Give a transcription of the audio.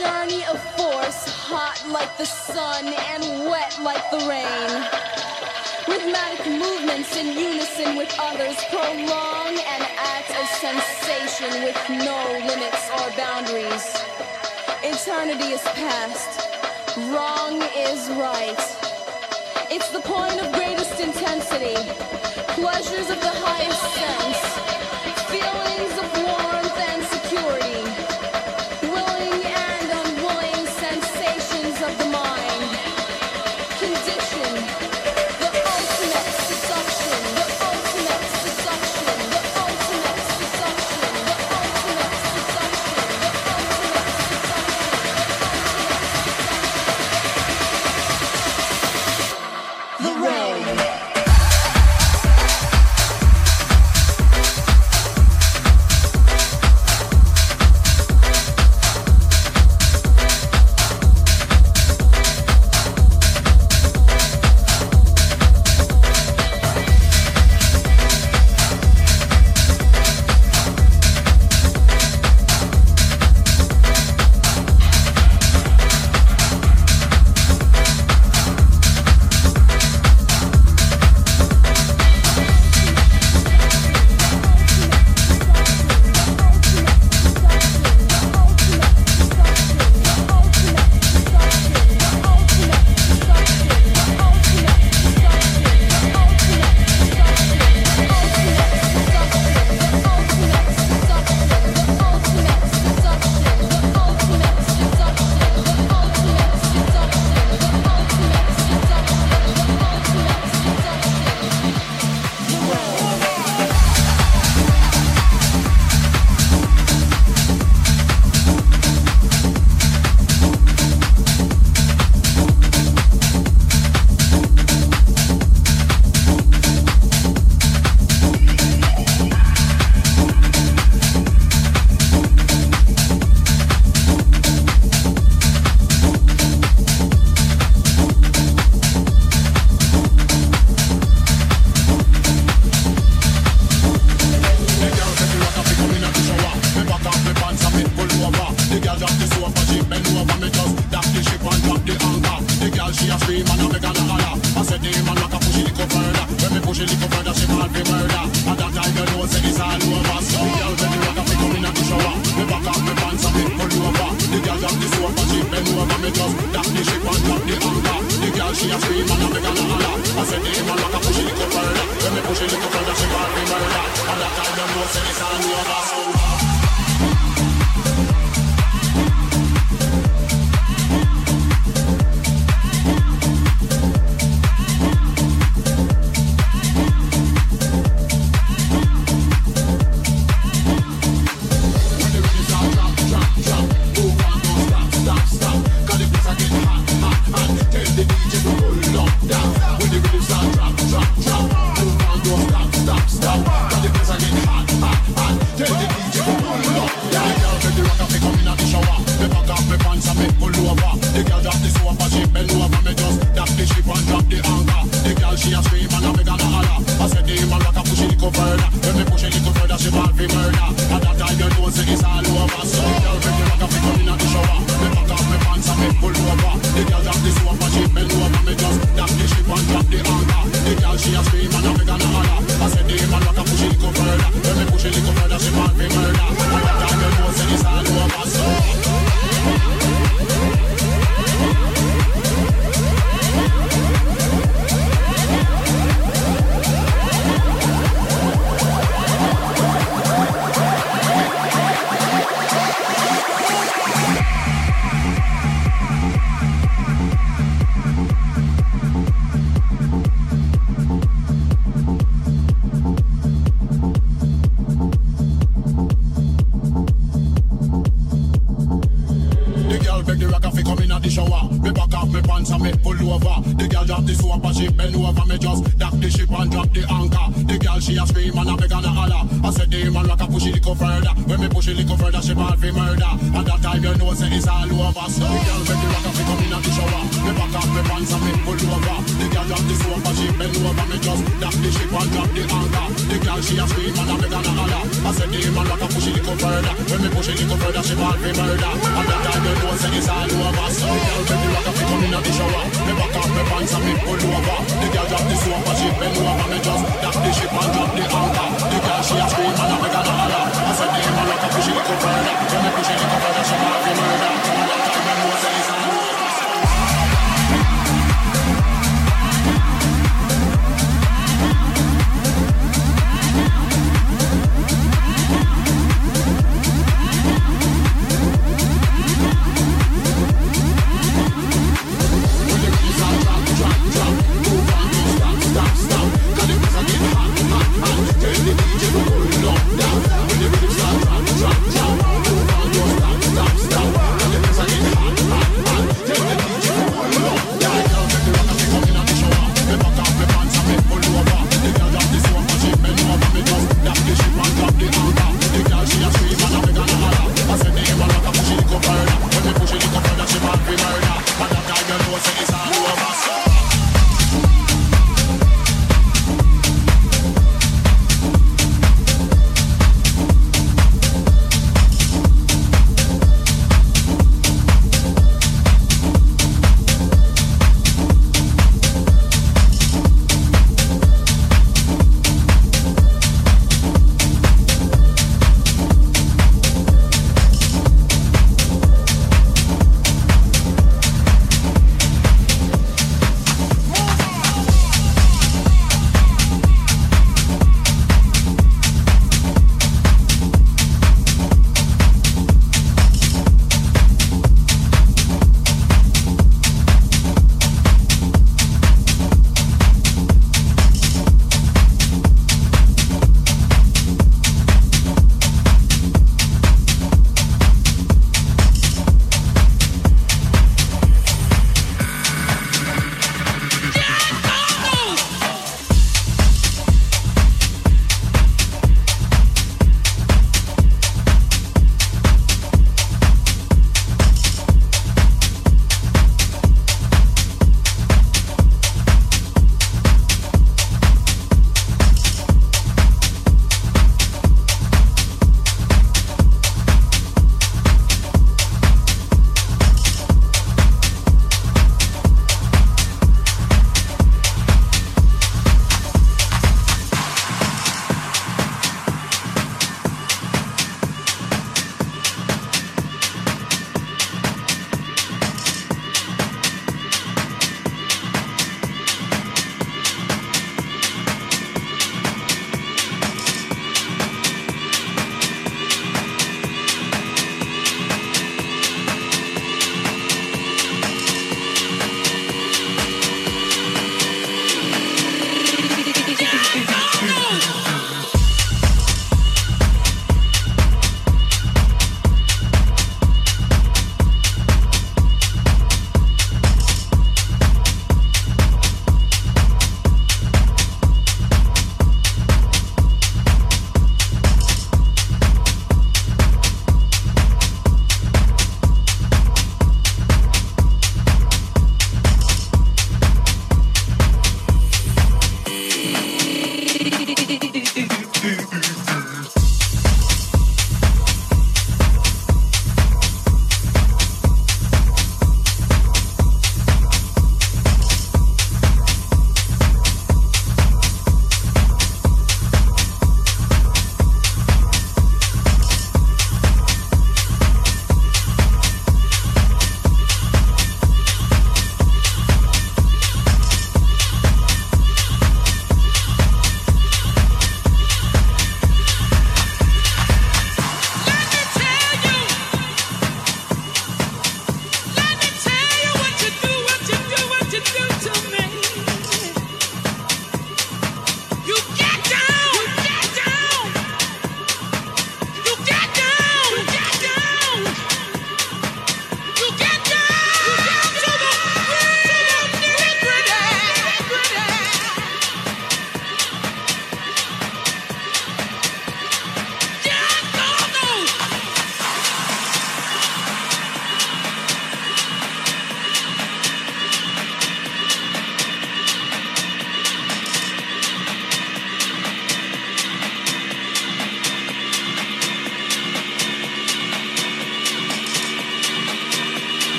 journey of force, hot like the sun and wet like the rain. Rhythmic movements in unison with others prolong an act of sensation with no limits or boundaries. Eternity is past, wrong is right. It's the point of greatest intensity, pleasures of the highest sense, feelings